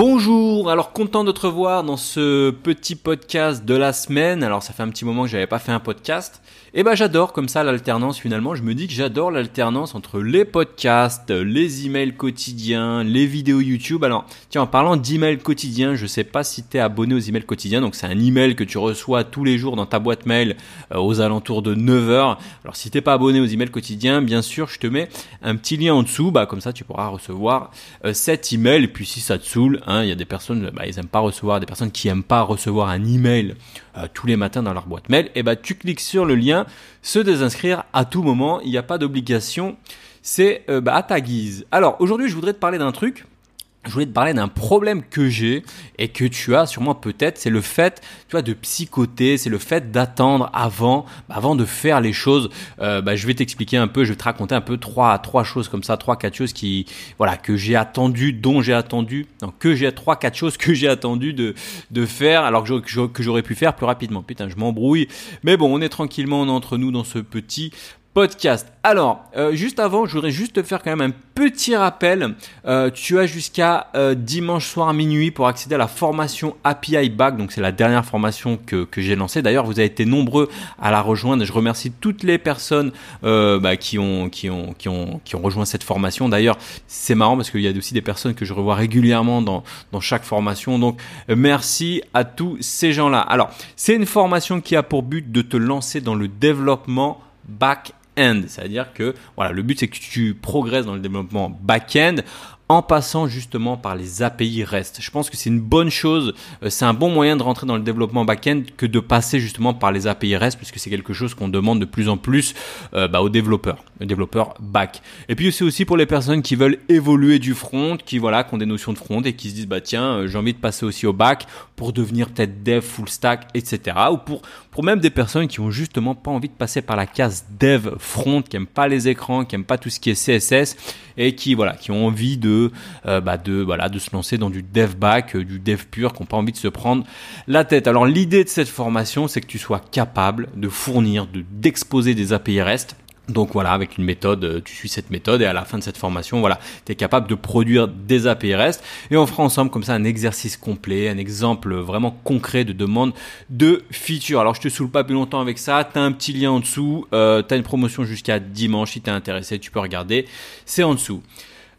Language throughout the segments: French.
Bonjour, alors content de te revoir dans ce petit podcast de la semaine. Alors ça fait un petit moment que j'avais pas fait un podcast. Et eh ben j'adore comme ça l'alternance finalement. Je me dis que j'adore l'alternance entre les podcasts, les emails quotidiens, les vidéos YouTube. Alors tiens en parlant d'emails quotidiens, je sais pas si tu es abonné aux emails quotidiens. Donc c'est un email que tu reçois tous les jours dans ta boîte mail euh, aux alentours de 9h. Alors si t'es pas abonné aux emails quotidiens, bien sûr je te mets un petit lien en dessous. Bah comme ça tu pourras recevoir euh, cet email. Et puis si ça te saoule, hein, il y a des personnes, bah, ils aiment pas recevoir, des personnes qui aiment pas recevoir un email euh, tous les matins dans leur boîte mail. Et bah tu cliques sur le lien se désinscrire à tout moment, il n'y a pas d'obligation, c'est euh, bah, à ta guise. Alors aujourd'hui je voudrais te parler d'un truc je voulais te parler d'un problème que j'ai et que tu as sûrement peut-être, c'est le fait, tu vois, de psychoter, c'est le fait d'attendre avant, bah, avant de faire les choses. Euh, bah, je vais t'expliquer un peu, je vais te raconter un peu trois, trois choses comme ça, trois, quatre choses qui, voilà, que j'ai attendu, dont j'ai attendu, non, que j'ai trois, quatre choses que j'ai attendu de, de faire, alors que j'aurais pu faire plus rapidement. Putain, je m'embrouille, mais bon, on est tranquillement entre nous dans ce petit Alors, euh, juste avant, je voudrais juste te faire quand même un petit rappel. Euh, tu as jusqu'à euh, dimanche soir à minuit pour accéder à la formation API Back. Donc, c'est la dernière formation que, que j'ai lancée. D'ailleurs, vous avez été nombreux à la rejoindre. Je remercie toutes les personnes bah, qui, ont, qui, ont, qui, ont, qui ont rejoint cette formation. D'ailleurs, c'est marrant parce qu'il y a aussi des personnes que je revois régulièrement dans, dans chaque formation. Donc, merci à tous ces gens-là. Alors, c'est une formation qui a pour but de te lancer dans le développement back c'est-à-dire que voilà, le but c'est que tu progresses dans le développement back-end en passant justement par les API REST. Je pense que c'est une bonne chose, euh, c'est un bon moyen de rentrer dans le développement back-end que de passer justement par les API REST, puisque c'est quelque chose qu'on demande de plus en plus euh, bah, aux développeurs, aux développeurs back. Et puis c'est aussi pour les personnes qui veulent évoluer du front, qui voilà, qui ont des notions de front et qui se disent bah tiens, euh, j'ai envie de passer aussi au back pour devenir peut-être dev full stack, etc. Ou pour pour même des personnes qui ont justement pas envie de passer par la case dev front, qui aiment pas les écrans, qui aiment pas tout ce qui est CSS et qui voilà, qui ont envie de euh, bah, de voilà de se lancer dans du dev back, euh, du dev pur, qui n'ont pas envie de se prendre la tête. Alors l'idée de cette formation, c'est que tu sois capable de fournir, de d'exposer des API REST donc voilà, avec une méthode, euh, tu suis cette méthode et à la fin de cette formation, voilà, tu es capable de produire des API REST et on fera ensemble comme ça un exercice complet, un exemple vraiment concret de demande de feature. Alors je te saoule pas plus longtemps avec ça, tu as un petit lien en dessous, euh, tu as une promotion jusqu'à dimanche si tu es intéressé, tu peux regarder, c'est en dessous.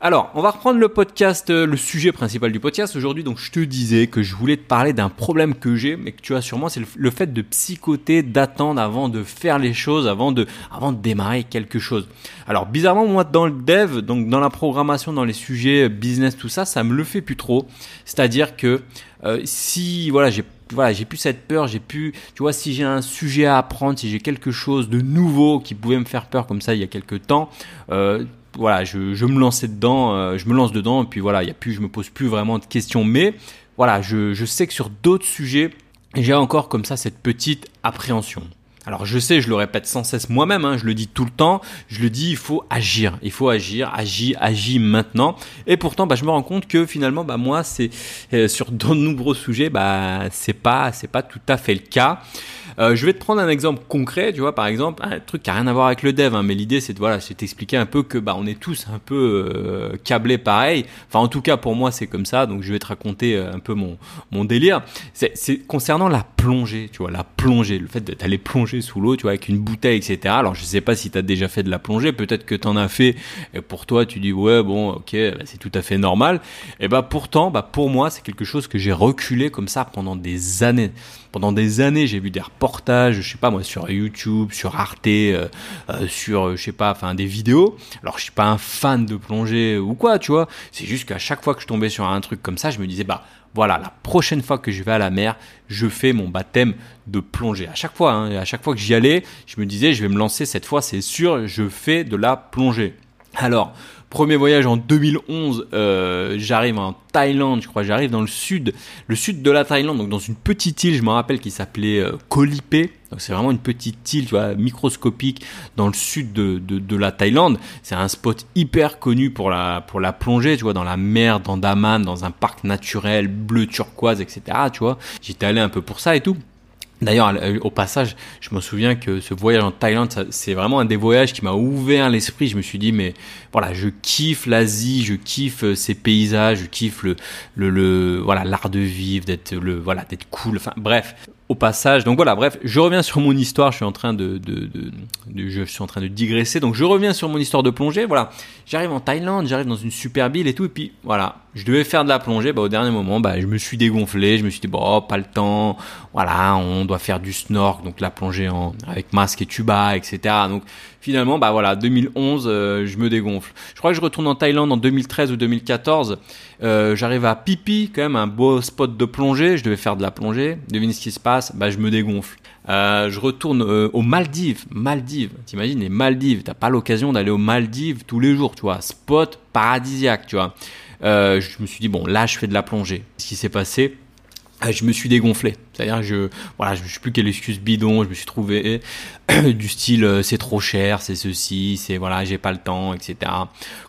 Alors, on va reprendre le podcast, euh, le sujet principal du podcast aujourd'hui. Donc, je te disais que je voulais te parler d'un problème que j'ai, mais que tu as sûrement, c'est le, fait de psychoter, d'attendre avant de faire les choses, avant de, avant de démarrer quelque chose. Alors, bizarrement, moi, dans le dev, donc dans la programmation, dans les sujets business, tout ça, ça me le fait plus trop. C'est-à-dire que euh, si, voilà, j'ai voilà, j'ai plus cette peur, j'ai plus, tu vois, si j'ai un sujet à apprendre, si j'ai quelque chose de nouveau qui pouvait me faire peur comme ça il y a quelques temps, euh, voilà, je, me lançais dedans, euh, je me lance dedans, et puis voilà, il y a je me pose plus vraiment de questions. Mais voilà, je, je sais que sur d'autres sujets, j'ai encore comme ça cette petite appréhension. Alors je sais, je le répète sans cesse moi-même, hein, je le dis tout le temps, je le dis, il faut agir, il faut agir, agis, agis maintenant. Et pourtant, bah, je me rends compte que finalement, bah, moi, c'est euh, sur de nombreux sujets, bah, c'est pas, c'est pas tout à fait le cas. Euh, je vais te prendre un exemple concret, tu vois, par exemple, un truc qui a rien à voir avec le dev, hein, mais l'idée c'est de voilà, c'est t'expliquer un peu que bah on est tous un peu euh, câblés pareil. Enfin, en tout cas pour moi c'est comme ça, donc je vais te raconter euh, un peu mon mon délire. C'est concernant la plongée, tu vois, la plongée, le fait d'aller plonger sous l'eau, tu vois, avec une bouteille, etc. Alors je sais pas si tu as déjà fait de la plongée, peut-être que tu en as fait, et pour toi tu dis ouais bon ok bah, c'est tout à fait normal. Et bah pourtant, bah pour moi c'est quelque chose que j'ai reculé comme ça pendant des années. Pendant des années j'ai vu des reportages, je sais pas moi sur YouTube, sur Arte, euh, euh, sur je sais pas, enfin des vidéos. Alors je suis pas un fan de plongée ou quoi, tu vois. C'est juste qu'à chaque fois que je tombais sur un truc comme ça, je me disais bah voilà, la prochaine fois que je vais à la mer, je fais mon baptême de plongée. À chaque fois, hein, à chaque fois que j'y allais, je me disais, je vais me lancer cette fois, c'est sûr, je fais de la plongée. Alors, Premier voyage en 2011, euh, j'arrive en Thaïlande, je crois, j'arrive dans le sud, le sud de la Thaïlande, donc dans une petite île, je me rappelle, qui s'appelait euh, Donc c'est vraiment une petite île, tu vois, microscopique dans le sud de, de, de la Thaïlande. C'est un spot hyper connu pour la pour la plongée, tu vois, dans la mer d'Andaman, dans un parc naturel bleu turquoise, etc. Tu vois, j'étais allé un peu pour ça et tout. D'ailleurs, au passage, je me souviens que ce voyage en Thaïlande, c'est vraiment un des voyages qui m'a ouvert l'esprit. Je me suis dit, mais voilà, je kiffe l'Asie, je kiffe euh, ces paysages, je kiffe le, le, le voilà, l'art de vivre, d'être le, voilà, d'être cool. Enfin, bref, au passage. Donc voilà, bref, je reviens sur mon histoire. Je suis en train de, de, de, je suis en train de digresser. Donc je reviens sur mon histoire de plongée. Voilà, j'arrive en Thaïlande, j'arrive dans une super ville et tout. Et puis voilà, je devais faire de la plongée. Bah, au dernier moment, bah, je me suis dégonflé. Je me suis dit bon, pas le temps. Voilà, on doit faire du snork, donc la plongée en avec masque et tuba, etc. Donc finalement, bah voilà, 2011, euh, je me dégonfle. Je crois que je retourne en Thaïlande en 2013 ou 2014. Euh, J'arrive à Pipi, quand même un beau spot de plongée. Je devais faire de la plongée. Devine ce qui se passe? Bah je me dégonfle. Euh, je retourne euh, aux Maldives. Maldives, t'imagines les Maldives. T'as pas l'occasion d'aller aux Maldives tous les jours, tu vois. Spot paradisiaque, tu vois. Euh, je me suis dit bon, là je fais de la plongée. Ce qui s'est passé ah, je me suis dégonflé. C'est-à-dire je voilà, je ne sais plus quelle excuse bidon, je me suis trouvé du style euh, c'est trop cher, c'est ceci, c'est voilà, j'ai pas le temps, etc.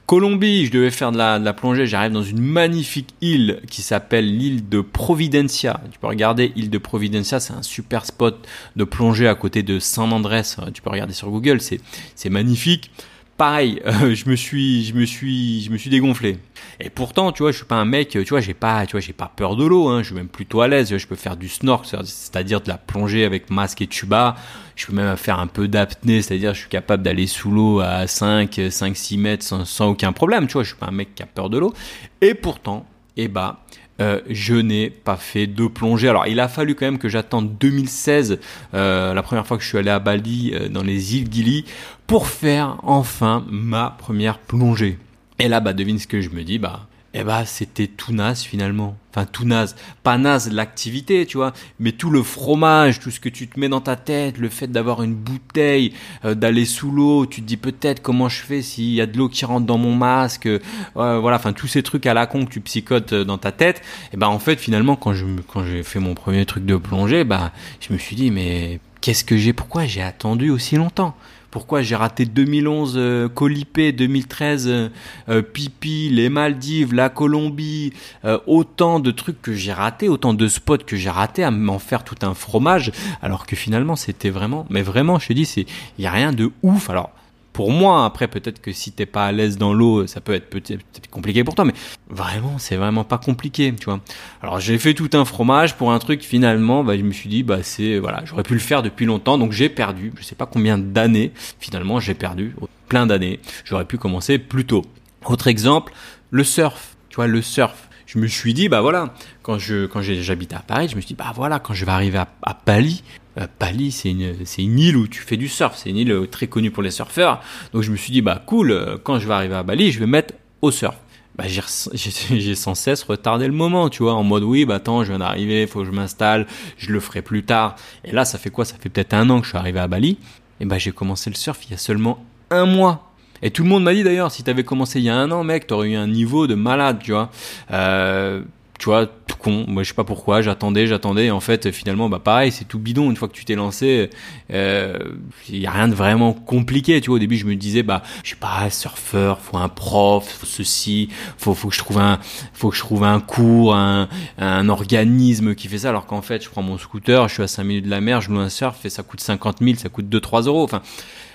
Colombie, je devais faire de la, plongée, j'arrive dans une magnifique île qui s'appelle l'île de Providencia. Tu peux regarder île de Providencia, c'est un super spot de plongée à côté de San Andrés. Tu peux regarder sur Google, c'est magnifique pareil, euh, je me suis, dégonflé. Et pourtant, tu vois, je suis pas un mec, tu vois, j'ai pas, tu j'ai pas peur de l'eau, hein, je suis même plutôt à l'aise. Je peux faire du snork, c'est-à-dire de la plongée avec masque et tuba. Je peux même faire un peu d'apnée, c'est-à-dire je suis capable d'aller sous l'eau à 5, 5, 6 mètres sans, aucun problème. Tu vois, je suis pas un mec qui a peur de l'eau. Et pourtant, eh bah, euh, je n'ai pas fait de plongée. Alors, il a fallu quand même que j'attende 2016, euh, la première fois que je suis allé à Bali, euh, dans les îles Gili, pour faire enfin ma première plongée. Et là, bah, devine ce que je me dis, bah, eh bah c'était tout naze finalement. Enfin tout naze, pas naze l'activité, tu vois, mais tout le fromage, tout ce que tu te mets dans ta tête, le fait d'avoir une bouteille, euh, d'aller sous l'eau, tu te dis peut-être comment je fais s'il y a de l'eau qui rentre dans mon masque, euh, voilà, enfin tous ces trucs à la con que tu psychotes euh, dans ta tête. Et bah en fait finalement quand je quand j'ai fait mon premier truc de plongée, bah je me suis dit mais qu'est-ce que j'ai, pourquoi j'ai attendu aussi longtemps? Pourquoi j'ai raté 2011 euh, Colipé, 2013 euh, euh, Pipi, les Maldives, la Colombie, euh, autant de trucs que j'ai raté, autant de spots que j'ai raté à m'en faire tout un fromage, alors que finalement c'était vraiment, mais vraiment, je te dis, il y a rien de ouf. Alors pour moi. Après, peut-être que si t'es pas à l'aise dans l'eau, ça peut être peut-être compliqué pour toi, mais vraiment, c'est vraiment pas compliqué, tu vois. Alors, j'ai fait tout un fromage pour un truc. Finalement, bah, je me suis dit, bah, c'est voilà, j'aurais pu le faire depuis longtemps, donc j'ai perdu. Je sais pas combien d'années. Finalement, j'ai perdu plein d'années. J'aurais pu commencer plus tôt. Autre exemple, le surf. Tu vois, le surf je me suis dit bah voilà quand je quand j'habitais à Paris je me suis dit bah voilà quand je vais arriver à, à Bali Bali, c'est une, c'est une île où tu fais du surf, c'est une île euh, très connue pour les surfeurs. Donc je me suis dit, bah cool, euh, quand je vais arriver à Bali, je vais mettre au surf. Bah, j'ai, sans cesse retardé le moment, tu vois, en mode oui, bah attends, je viens d'arriver, faut que je m'installe, je le ferai plus tard. Et là, ça fait quoi? Ça fait peut-être un an que je suis arrivé à Bali. Et bah j'ai commencé le surf il y a seulement un mois. Et tout le monde m'a dit d'ailleurs, si t'avais commencé il y a un an, mec, t'aurais eu un niveau de malade, tu vois. Euh, tu vois, tout con. Moi, je sais pas pourquoi. J'attendais, j'attendais. En fait, finalement, bah pareil, c'est tout bidon. Une fois que tu t'es lancé, il euh, y a rien de vraiment compliqué. Tu vois, au début, je me disais, bah, je sais pas, surfeur, faut un prof, faut ceci, faut, faut que je trouve un, faut que je trouve un cours, un, un organisme qui fait ça. Alors qu'en fait, je prends mon scooter, je suis à 5 minutes de la mer, je loue un surf et ça coûte 50 000, ça coûte 2-3 euros. Enfin,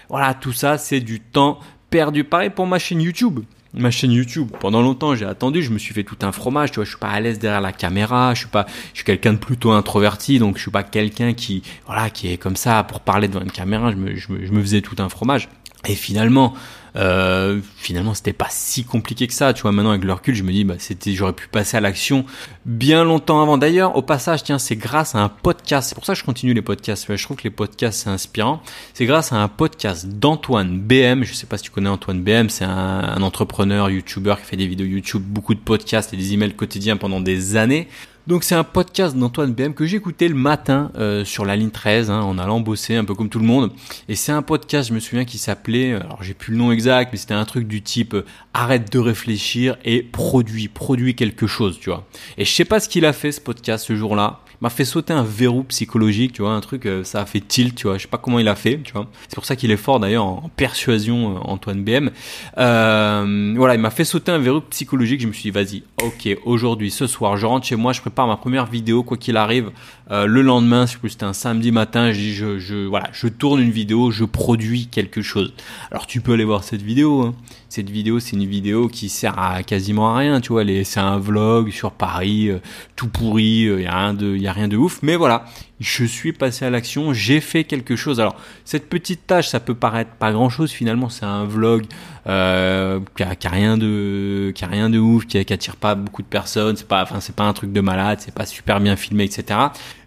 voilà, tout ça, c'est du temps perdu. Pareil pour ma chaîne YouTube ma chaîne YouTube. Pendant longtemps, j'ai attendu, je me suis fait tout un fromage, tu vois, je suis pas à l'aise derrière la caméra, je suis pas, je suis quelqu'un de plutôt introverti, donc je suis pas quelqu'un qui, voilà, qui est comme ça pour parler devant une caméra, je me, je me, je me faisais tout un fromage. Et finalement, euh, finalement c'était pas si compliqué que ça. Tu vois maintenant avec le recul je me dis bah c'était j'aurais pu passer à l'action bien longtemps avant. D'ailleurs au passage tiens c'est grâce à un podcast. C'est pour ça que je continue les podcasts. Je trouve que les podcasts c'est inspirant. C'est grâce à un podcast d'Antoine BM je sais pas si tu connais Antoine BM c'est un, un entrepreneur youtubeur qui fait des vidéos YouTube beaucoup de podcasts et des emails quotidiens pendant des années Donc c'est un podcast d'Antoine BM que écouté le matin euh, sur la ligne 13 hein, en allant bosser un peu comme tout le monde. Et c'est un podcast, je me souviens, qui s'appelait, alors j'ai plus le nom exact, mais c'était un truc du type euh, arrête de réfléchir et produit, produit quelque chose, tu vois. Et je sais pas ce qu'il a fait ce podcast ce jour-là m'a fait sauter un verrou psychologique, tu vois, un truc, euh, ça a fait tilt, tu vois, je sais pas comment il a fait, tu vois. C'est pour ça qu'il est fort d'ailleurs en, persuasion, euh, Antoine BM. Euh, voilà, il m'a fait sauter un verrou psychologique, je me suis dit, vas-y, ok, aujourd'hui, ce soir, je rentre chez moi, je prépare ma première vidéo, quoi qu'il arrive. Le lendemain, je c'était un samedi matin, je je, je, voilà, je tourne une vidéo, je produis quelque chose. Alors tu peux aller voir cette vidéo, hein cette vidéo, c'est une vidéo qui sert à quasiment à rien, tu vois. C'est un vlog sur Paris, euh, tout pourri, il euh, a y a rien de ouf. Mais voilà, je suis passé à l'action, j'ai fait quelque chose. Alors cette petite tâche, ça peut paraître pas grand chose finalement. C'est un vlog euh, qui, a, rien de, qui a rien de ouf, qui, qui attire pas beaucoup de personnes. C'est pas, pas un truc de malade, c'est pas super bien filmé, etc.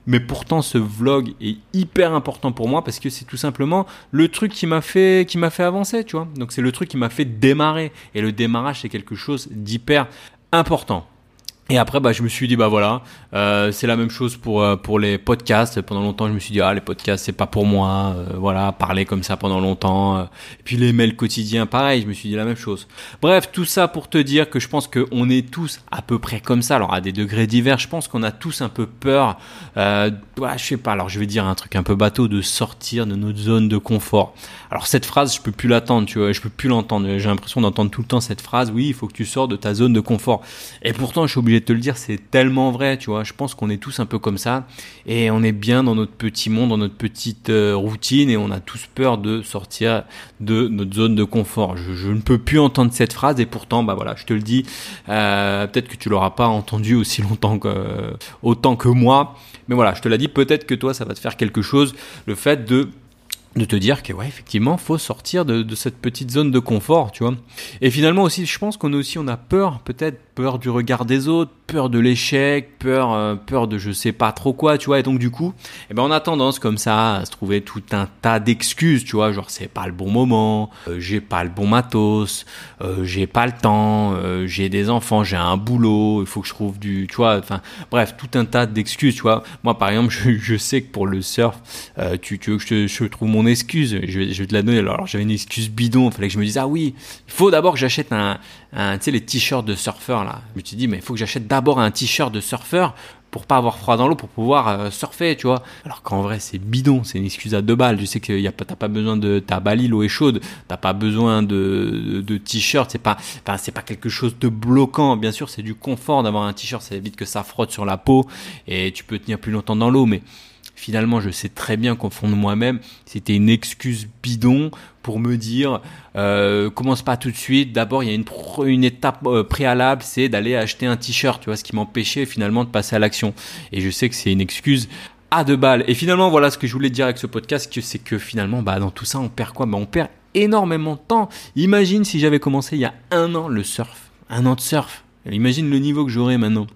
Mais pourtant, ce vlog est hyper important pour moi parce que c'est tout simplement le truc qui m'a fait, qui m'a fait avancer, tu vois. Donc c'est le truc qui m'a fait démarrer. Et le démarrage, c'est quelque chose d'hyper important. Et après, bah, je me suis dit, bah voilà, euh, c'est la même chose pour euh, pour les podcasts. Pendant longtemps, je me suis dit, ah, les podcasts, c'est pas pour moi. Euh, voilà, parler comme ça pendant longtemps. Euh. Et puis les mails quotidiens, pareil, je me suis dit la même chose. Bref, tout ça pour te dire que je pense qu'on est tous à peu près comme ça. Alors à des degrés divers, je pense qu'on a tous un peu peur. Euh, ouais, je sais pas. Alors je vais dire un truc un peu bateau, de sortir de notre zone de confort. Alors cette phrase, je peux plus l'attendre, tu vois, je peux plus l'entendre. J'ai l'impression d'entendre tout le temps cette phrase. Oui, il faut que tu sors de ta zone de confort. Et pourtant, je suis obligé te le dire, c'est tellement vrai, tu vois. Je pense qu'on est tous un peu comme ça. Et on est bien dans notre petit monde, dans notre petite euh, routine. Et on a tous peur de sortir de notre zone de confort. Je, ne peux plus entendre cette phrase. Et pourtant, bah voilà, je te le dis, euh, peut-être que tu l'auras pas entendu aussi longtemps que autant que moi, mais voilà, je te l'ai dit, peut-être que toi, ça va te faire quelque chose, le fait de de te dire que ouais effectivement faut sortir de, de, cette petite zone de confort tu vois. Et finalement aussi je pense qu'on aussi on a peur peut-être peur du regard des autres, peur de l'échec, peur, euh, peur de je sais pas trop quoi, tu vois. Et donc du coup, eh ben on a tendance comme ça à se trouver tout un tas d'excuses, tu vois, genre c'est pas le bon moment, euh, j'ai pas le bon matos, euh, j'ai pas le temps, j'ai des enfants, j'ai un boulot, il faut que je trouve du, tu vois, enfin bref, tout un tas d'excuses, tu vois. Moi par exemple, je, sais que pour le surf, tu, tu veux que je, trouve mon excuse, je vais, je vais te la donner. Alors j'avais une excuse bidon, fallait que je me dise ah oui, il faut d'abord que j'achète un, un tu sais les t-shirts de surfeur je me suis dit, mais il faut que j'achète d'abord un t-shirt de surfeur pour pas avoir froid dans l'eau pour pouvoir euh, surfer, tu vois. Alors qu'en vrai, c'est bidon, c'est une excuse à deux balles. Tu sais que t'as pas besoin de, ta Bali, l'eau est chaude, t'as pas besoin de, de, t-shirt, c'est pas, enfin, c'est pas quelque chose de bloquant. Bien sûr, c'est du confort d'avoir un t-shirt, ça évite que ça frotte sur la peau et tu peux tenir plus longtemps dans l'eau, mais finalement, je sais très bien qu'au fond de moi-même, c'était une excuse bidon pour me dire euh, commence pas tout de suite. D'abord, il y a une, une étape euh, préalable, c'est d'aller acheter un t-shirt, tu vois, ce qui m'empêchait finalement de passer à l'action. Et je sais que c'est une excuse à deux balles. Et finalement, voilà ce que je voulais dire avec ce podcast, c'est que finalement, bah, dans tout ça, on perd quoi? Bah, On perd énormément de temps. Imagine si j'avais commencé il y a un an le surf, un an de surf. Imagine le niveau que j'aurais maintenant.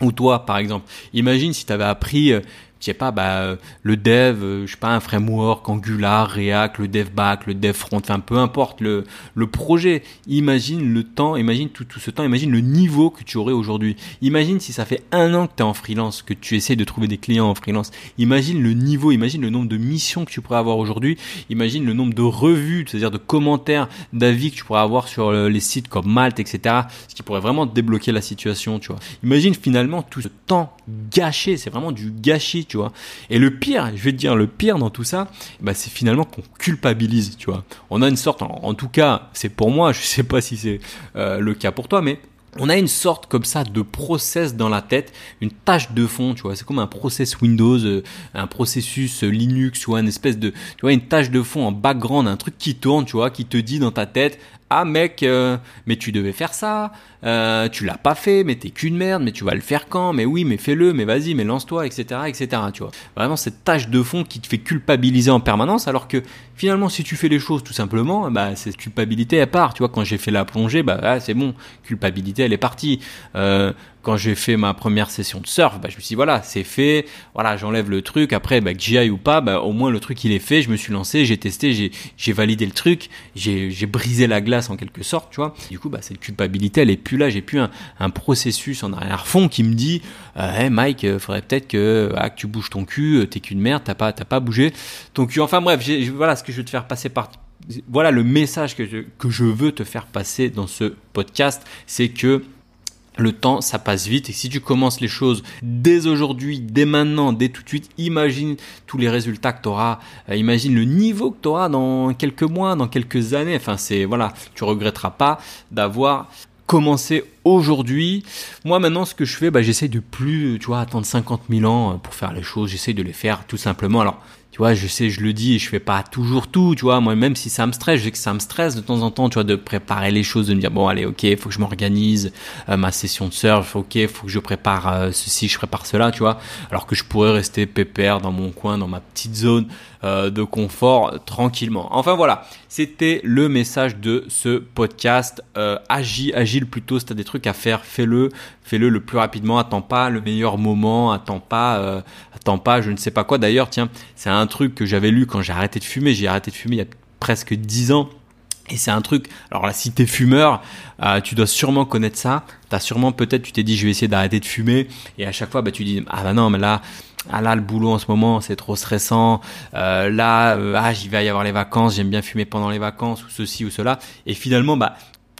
Ou toi, par exemple. Imagine si tu avais appris euh, je sais pas, bah, le dev, euh, je sais pas, un framework, Angular, React, le dev back, le dev front, enfin, peu importe le, le projet. Imagine le temps, imagine tout, tout ce temps, imagine le niveau que tu aurais aujourd'hui. Imagine si ça fait un an que tu es en freelance, que tu essaies de trouver des clients en freelance. Imagine le niveau, imagine le nombre de missions que tu pourrais avoir aujourd'hui. Imagine le nombre de revues, c'est-à-dire de commentaires, d'avis que tu pourrais avoir sur euh, les sites comme Malte, etc. Ce qui pourrait vraiment débloquer la situation, tu vois. Imagine finalement tout ce temps gâché, c'est vraiment du gâchis tu vois. Et le pire, je vais te dire, le pire dans tout ça, bah, c'est finalement qu'on culpabilise, tu vois. On a une sorte, en, tout cas, c'est pour moi, je sais pas si c'est euh, le cas pour toi, mais on a une sorte comme ça de process dans la tête, une tâche de fond, tu vois, c'est comme un process Windows, euh, un processus Linux ou une espèce de, tu vois, une tâche de fond en background, un truc qui tourne, tu vois, qui te dit dans ta tête, ah mec, euh, mais tu devais faire ça, euh, tu l'as pas fait, mais t'es qu'une merde, mais tu vas le faire quand? Mais oui, mais fais-le, mais vas-y, mais lance-toi, etc., etc. Tu vois, vraiment cette tâche de fond qui te fait culpabiliser en permanence, alors que finalement, si tu fais les choses tout simplement, bah cette culpabilité elle part. Tu vois, quand j'ai fait la plongée, bah ah, c'est bon, culpabilité elle est partie. Euh, quand j'ai fait ma première session de surf, bah, je me suis dit, voilà, c'est fait, voilà, j'enlève le truc. Après, bah, que j'y aille ou pas, bah, au moins le truc il est fait. Je me suis lancé, j'ai testé, j'ai, validé le truc, j'ai, brisé la glace en quelque sorte, tu vois. Du coup, bah, cette culpabilité, elle est plus là. J'ai plus un, processus en arrière-fond qui me dit, euh, hey Mike, euh, faudrait peut-être que, ah, que tu bouges ton cul, euh, t'es qu'une merde, t'as pas, pas bougé. Donc, enfin bref, voilà ce que je veux te faire passer par voilà le message que que je veux te faire passer dans ce podcast, c'est que le temps, ça passe vite et si tu commences les choses dès aujourd'hui, dès maintenant, dès tout de suite, imagine tous les résultats que tu auras, euh, imagine le niveau que tu auras dans quelques mois, dans quelques années. Enfin, c'est voilà, tu regretteras pas d'avoir commencé aujourd'hui. Moi maintenant ce que je fais, bah, j'essaye de plus, tu vois, attendre 50 000 ans pour faire les choses. J'essaye de les faire tout simplement. Alors tu vois, je sais, je le dis, et je fais pas toujours tout, tu vois. Moi, même si ça me stresse, je sais que ça me stresse de temps en temps, tu vois, de préparer les choses, de me dire bon, allez, ok, faut que je m'organise euh, ma session de surf, ok, faut que je prépare euh, ceci, je prépare cela, tu vois. Alors que je pourrais rester pépère dans mon coin, dans ma petite zone euh, de confort, tranquillement. Enfin voilà, c'était le message de ce podcast. agis, agile plutôt. Si t'as des trucs à faire, fais-le, fais-le le plus rapidement. Attends pas le meilleur moment, attends pas, attends pas, je ne sais pas quoi. D'ailleurs, tiens, c'est un truc que j'avais lu quand j'ai arrêté de fumer. J'ai arrêté de fumer il y a presque 10 ans. Et c'est un truc, alors là, si t'es fumeur, euh, tu dois sûrement connaître ça. T'as sûrement, peut-être, tu t'es dit, je vais essayer d'arrêter de fumer. Et à chaque fois, bah, tu dis, ah bah non, mais là, ah là, le boulot en ce moment, c'est trop stressant. Euh, là, euh, ah, j'y vais y avoir les vacances, j'aime bien fumer pendant les vacances, ou ceci ou cela. Et finalement, bah,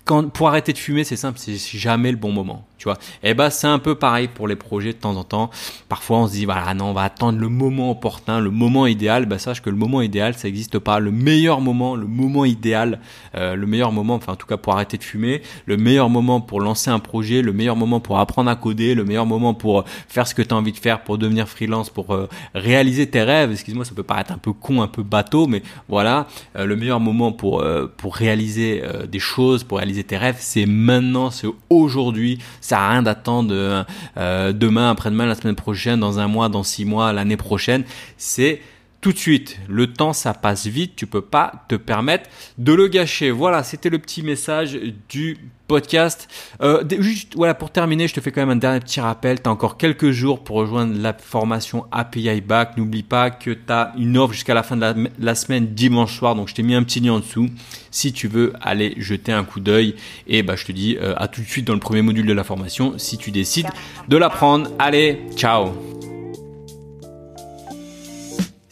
quand, pour arrêter de fumer, c'est simple, c'est jamais le bon moment tu vois. Et eh bah c'est un peu pareil pour les projets de temps en temps. Parfois on se dit voilà non on va attendre le moment opportun, le moment idéal. Bah sache que le moment idéal ça n'existe pas. Le meilleur moment, le moment idéal, euh, le meilleur moment, enfin en tout cas pour arrêter de fumer, le meilleur moment pour lancer un projet, le meilleur moment pour apprendre à coder, le meilleur moment pour faire ce que tu as envie de faire, pour devenir freelance, pour euh, réaliser tes rêves. Excuse-moi ça peut paraître un peu con, un peu bateau, mais voilà euh, le meilleur moment pour pour réaliser des choses, pour réaliser tes rêves, c'est maintenant, c'est aujourd'hui sert à rien d'attendre euh, demain, après-demain, la semaine prochaine, dans un mois, dans six mois, l'année prochaine. C'est tout de suite. Le temps, ça passe vite. Tu peux pas te permettre de le gâcher. Voilà, c'était le petit message du podcast. Euh, juste, voilà, pour terminer, je te fais quand même un dernier petit rappel. Tu as encore quelques jours pour rejoindre la formation API Back. N'oublie pas que tu as une offre jusqu'à la fin de la, semaine, dimanche soir. Donc, je t'ai mis un petit lien en dessous si tu veux aller jeter un coup d'œil. Et bah, je te dis euh, à tout de suite dans le premier module de la formation si tu décides de l'apprendre. Allez, ciao